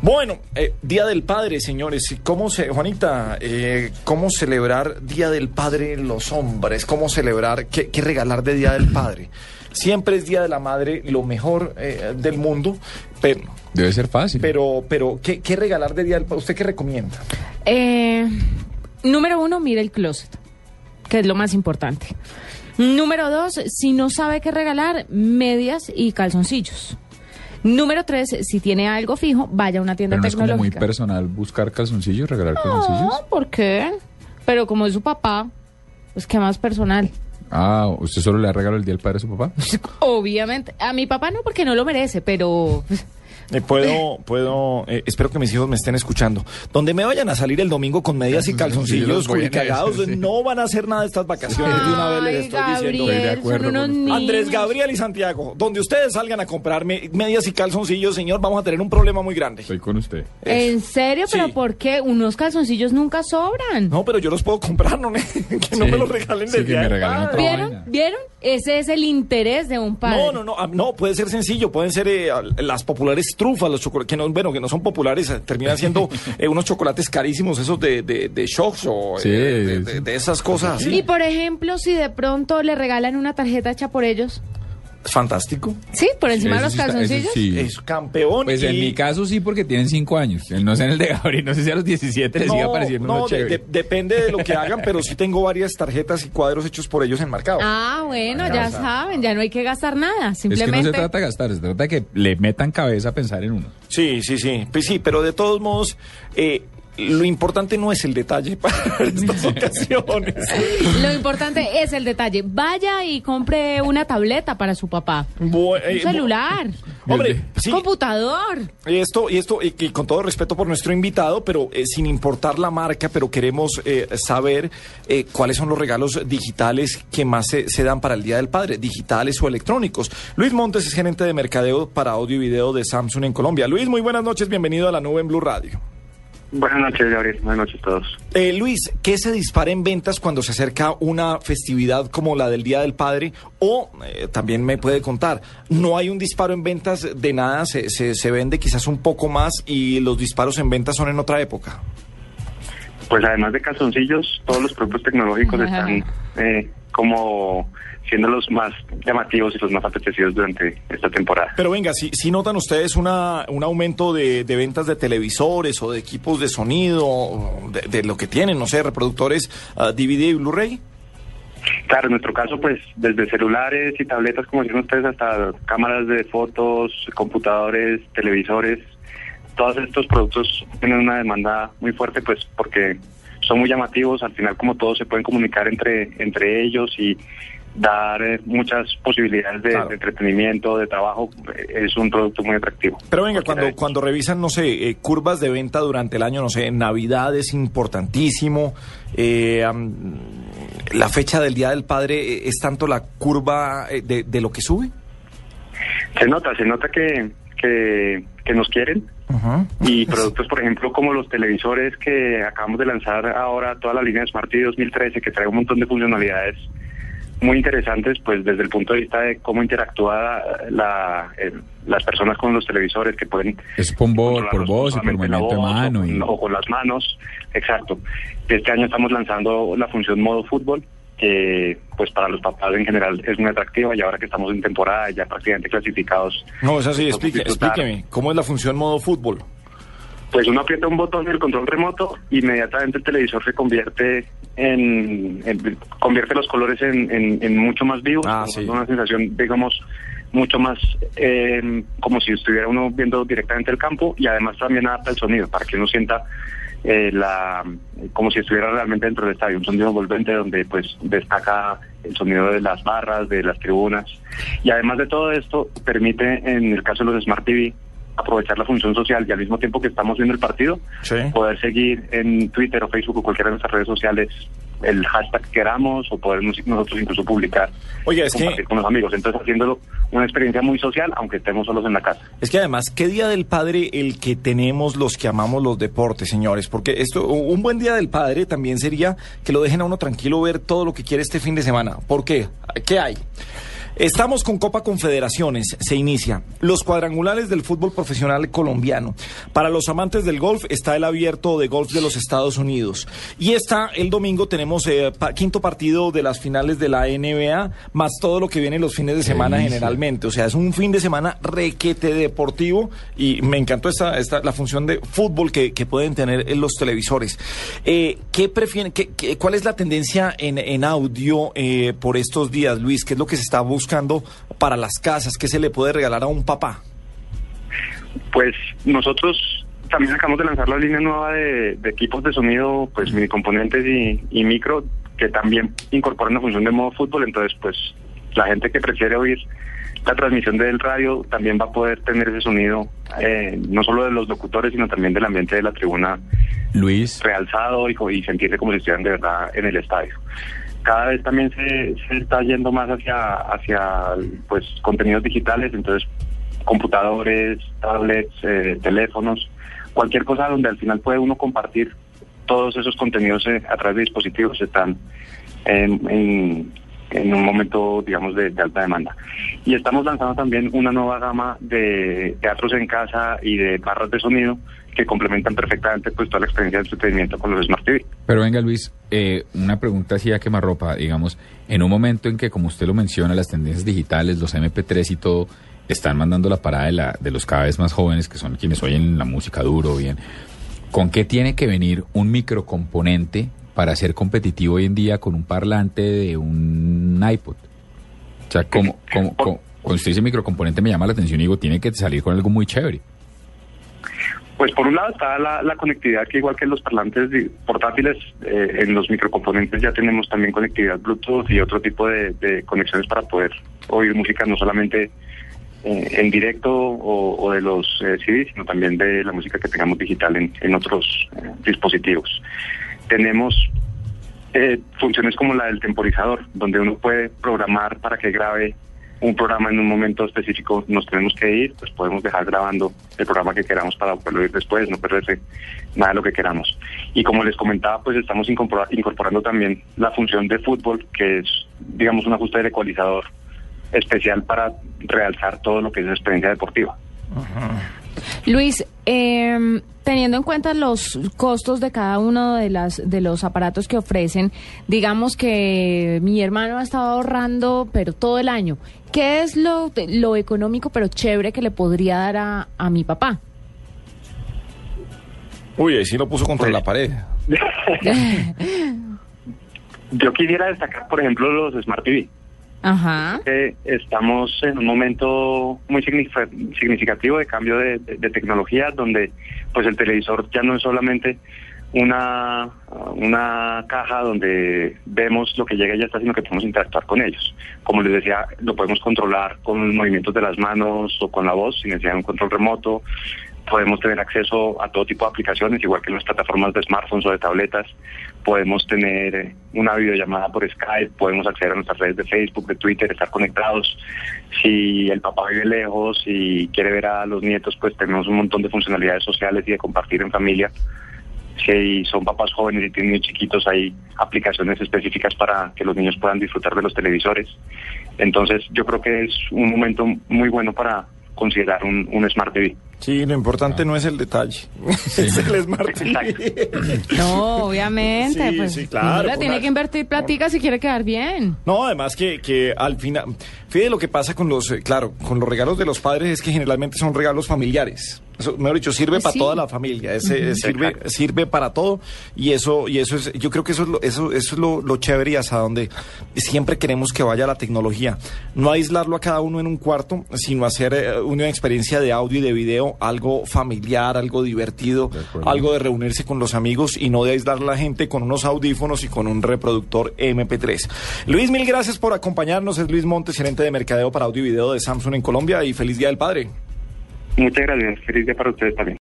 Bueno, eh, Día del Padre, señores. ¿Cómo se, Juanita, eh, cómo celebrar Día del Padre los hombres? ¿Cómo celebrar, qué, qué regalar de Día del Padre? Siempre es Día de la Madre lo mejor eh, del mundo, pero, Debe ser fácil. pero, pero ¿qué, qué regalar de Día del Padre? ¿Usted qué recomienda? Eh, número uno, mire el closet, que es lo más importante. Número dos, si no sabe qué regalar, medias y calzoncillos. Número tres, si tiene algo fijo, vaya a una tienda Pero no es como muy tecnológica. personal buscar calzoncillos, regalar calzoncillos. no, ¿por qué? Pero como es su papá, pues qué más personal. Ah, ¿usted solo le ha regalado el día del padre a su papá? Obviamente. A mi papá no, porque no lo merece, pero... Eh, puedo, puedo, eh, espero que mis hijos me estén escuchando. Donde me vayan a salir el domingo con medias y Calzoncillos, buena cagados, sí. no van a hacer nada estas vacaciones. de una vez les estoy diciendo. Estoy de acuerdo con. Andrés Gabriel y Santiago, donde ustedes salgan a comprarme medias y calzoncillos, señor, vamos a tener un problema muy grande. Estoy con usted. ¿En serio? ¿Pero Sí. por qué? Unos calzoncillos nunca sobran. No, pero yo los puedo comprar, no, que no Sí, me los regalen sí, de día me regalen ¿Vieron? vaina. ¿Vieron? Ese es el interés de un padre. No, no, no, ah, no, puede ser sencillo, pueden ser eh, las populares trufas, los chocolates, que no, bueno, que no son populares, eh, terminan siendo eh, unos chocolates carísimos, esos de, de, de shocks o eh, de, de- de esas cosas así. Y por ejemplo, si de pronto le regalan una tarjeta hecha por ellos. Es fantástico. Sí, por encima de los sí está- eso calzoncillos. sí. Es campeón. Pues en mi caso sí, porque tienen cinco años. No sé en el de Gabriel, no sé si a los 17 les no, de- chévere. de- depende de lo que hagan, pero sí tengo varias tarjetas y cuadros hechos por ellos enmarcados. Ah, bueno, Ah, ya saben, ya no hay que gastar nada. Es que no Simplemente. se trata de gastar, se trata de que le metan cabeza a pensar en uno. Sí, sí, sí. Pues sí, pero de todos modos, eh, lo importante no es el detalle para estas ocasiones. Lo importante es el detalle. Vaya y compre una tableta para su papá. Bu- Un eh, celular. Hombre, sí. Computador. Y esto, y esto, y, y con todo respeto por nuestro invitado, pero eh, sin importar la marca, pero queremos eh, saber eh, cuáles son los regalos digitales que más se, se dan para el Día del Padre, digitales o electrónicos. Luis Montes es gerente de mercadeo para audio y video de Samsung en Colombia. Luis, muy buenas noches, bienvenido a la nube en Blue Radio. Buenas noches, Gabriel. Buenas noches a todos. Eh, Luis, ¿qué se dispara en ventas cuando se acerca una festividad como la del Día del Padre? O eh, también me puede contar, ¿no hay un disparo en ventas de nada? Se, se, se vende quizás un poco más y los disparos en ventas son en otra época? Pues además de calzoncillos, todos los productos tecnológicos están eh, como siendo los más llamativos y los más apetecidos durante esta temporada. Pero venga, si, si notan ustedes una, un aumento de, de ventas de televisores o de equipos de sonido, de, de lo que tienen, no sé, reproductores ah, DVD y Blu-ray. Claro, en nuestro caso, pues desde celulares y tabletas, como dicen ustedes, hasta cámaras de fotos, computadores, televisores, todos estos productos tienen una demanda muy fuerte, pues porque son muy llamativos, al final como todos se pueden comunicar entre, entre ellos y dar eh, muchas posibilidades de, Claro. de entretenimiento, de trabajo, eh, es un producto muy atractivo. Pero venga, cuando, cuando revisan, no sé, eh, curvas de venta durante el año, no sé, Navidad es importantísimo, eh, la fecha del Día del Padre es tanto la curva de, de lo que sube. Se nota, se nota que, que, que nos quieren y productos, por ejemplo, como los televisores que acabamos de lanzar ahora, toda la línea Smart TV 2013, que trae un montón de funcionalidades muy interesantes, pues desde el punto de vista de cómo interactúa la, el- las personas con los televisores que pueden Es por, voz, por controlarlos voz y por movimiento de mano. o, Y... con, o con las manos, exacto. Este año estamos lanzando la función modo fútbol, que pues para los papás en general es muy atractiva y ahora que estamos en temporada ya prácticamente clasificados. No, es así, explique, explíqueme, ¿cómo es la función modo fútbol? Pues uno aprieta un botón del control remoto, inmediatamente el televisor se convierte en, en- convierte los colores en, en- en mucho más vivos, Ah, sí. una sensación, digamos, mucho más eh, como si estuviera uno viendo directamente el campo y además también adapta el sonido para que uno sienta eh, la como si estuviera realmente dentro del estadio, un sonido envolvente donde pues destaca el sonido de las barras, de las tribunas y además de todo esto permite en el caso de los Smart TV aprovechar la función social y al mismo tiempo que estamos viendo el partido, Sí. poder seguir en Twitter o Facebook o cualquiera de nuestras redes sociales el hashtag que queramos o poder nos- nosotros incluso publicar, Oiga, es que, compartir con los amigos. Entonces haciéndolo una experiencia muy social, aunque estemos solos en la casa. es que además, ¿qué Día del Padre el que tenemos los que amamos los deportes, señores? Porque esto, un buen Día del Padre también sería que lo dejen a uno tranquilo ver todo lo que quiere este fin de semana. ¿Por qué? ¿Qué hay? Estamos con Copa Confederaciones, se inicia. Los cuadrangulares del fútbol profesional colombiano. Para los amantes del golf está el abierto de golf de los Estados Unidos. Y está el domingo tenemos eh, pa- quinto partido de las finales de la NBA, más todo lo que viene los fines de semana delicia. generalmente. O sea, es un fin de semana requete deportivo y me encantó esta, esta la función de fútbol que, que pueden tener en los televisores. Eh, ¿Qué prefieren? qué- qué- ¿Cuál es la tendencia en, en audio eh, por estos días, Luis? ¿Qué es lo que se está buscando para las casas? ¿Qué se le puede regalar a un papá? Pues nosotros también acabamos de lanzar la línea nueva de, de equipos de sonido, pues mini componentes y, y micro, que también incorporan la función de modo fútbol. Entonces, pues la gente que prefiere oír la transmisión del radio también va a poder tener ese sonido, eh, no solo de los locutores, sino también del ambiente de la tribuna Luis, realzado y, y sentirse como si estuvieran de verdad en el estadio. Cada vez también se, se está yendo más hacia, hacia pues contenidos digitales, entonces computadores, tablets, eh, teléfonos, cualquier cosa donde al final puede uno compartir todos esos contenidos eh, a través de dispositivos están en, en- en un momento, digamos, de, alta demanda. Y estamos lanzando también una nueva gama de teatros en casa y de barras de sonido que complementan perfectamente pues toda la experiencia de entretenimiento con los Smart TV. pero venga Luis, eh, una pregunta así a quemarropa, digamos, en un momento en que, como usted lo menciona, las tendencias digitales, los MP3 y todo, están mandando la parada de, la, de los cada vez más jóvenes, que son quienes oyen la música duro, bien, ¿con qué tiene que venir un microcomponente para ser competitivo hoy en día con un parlante de un iPod? O sea, como, como, como- cuando usted dice microcomponente me llama la atención y digo, tiene que salir con algo muy chévere. Pues por un lado está la, la conectividad que igual que en los parlantes portátiles, eh, en los microcomponentes ya tenemos también conectividad Bluetooth y otro tipo de, de conexiones para poder oír música no solamente eh, en directo o, o de los eh, CDs, sino también de la música que tengamos digital en, en otros eh, dispositivos. Tenemos eh, funciones como la del temporizador, donde uno puede programar para que grabe un programa en un momento específico, nos tenemos que ir, pues podemos dejar grabando el programa que queramos para poderlo ir después, no perderse nada de lo que queramos. Y como les comentaba, pues estamos incorpora- incorporando también la función de fútbol, que es, digamos, un ajuste del ecualizador especial para realzar todo lo que es experiencia deportiva. Luis, eh, teniendo en cuenta los costos de cada uno de las de los aparatos que ofrecen, digamos que mi hermano ha estado ahorrando, pero todo el año. ¿Qué es lo, lo económico pero chévere que le podría dar a, a mi papá? Uy, ahí sí lo puso contra Pues- la pared. Yo quisiera destacar, por ejemplo, los Smart TV. Estamos en un momento muy signifi- significativo de cambio de tecnología, donde pues el televisor ya no es solamente una, una caja donde vemos lo que llega y ya está, sino que podemos interactuar con ellos. Como les decía, lo podemos controlar con los movimientos de las manos o con la voz, sin necesidad de un control remoto. Podemos tener acceso a todo tipo de aplicaciones, igual que en las plataformas de smartphones o de tabletas. Podemos tener eh, una videollamada por Skype, podemos acceder a nuestras redes de Facebook, de Twitter, estar conectados. Si el papá vive lejos y quiere ver a los nietos, pues tenemos un montón de funcionalidades sociales y de compartir en familia. Si son papás jóvenes y tienen niños chiquitos, hay aplicaciones específicas para que los niños puedan disfrutar de los televisores. Entonces, yo creo que es un momento muy bueno para considerar un, un Smart TV. Sí, lo importante no es el detalle, es el Smart TV. No, obviamente. Sí, pues, sí, claro, por tiene la- que invertir platica si quiere quedar bien. No, además que, que al final, fíjate lo que pasa con los, eh, claro, con los regalos de los padres es que generalmente son regalos familiares. Eso, mejor dicho, sirve para Sí. toda la familia, ese, sirve, sirve para todo y eso, y eso es, yo creo que eso es lo, eso, eso es lo, lo chévere y hasta donde siempre queremos que vaya la tecnología. No aislarlo a cada uno en un cuarto, sino hacer eh, una experiencia de audio y de video, algo familiar, algo divertido, De algo de reunirse con los amigos y no de aislar a la gente con unos audífonos y con un reproductor MP3. Luis, mil gracias por acompañarnos. Es Luis Montes, gerente de mercadeo para audio y video de Samsung en Colombia y feliz Día del Padre. Muchas gracias. Feliz día para ustedes también.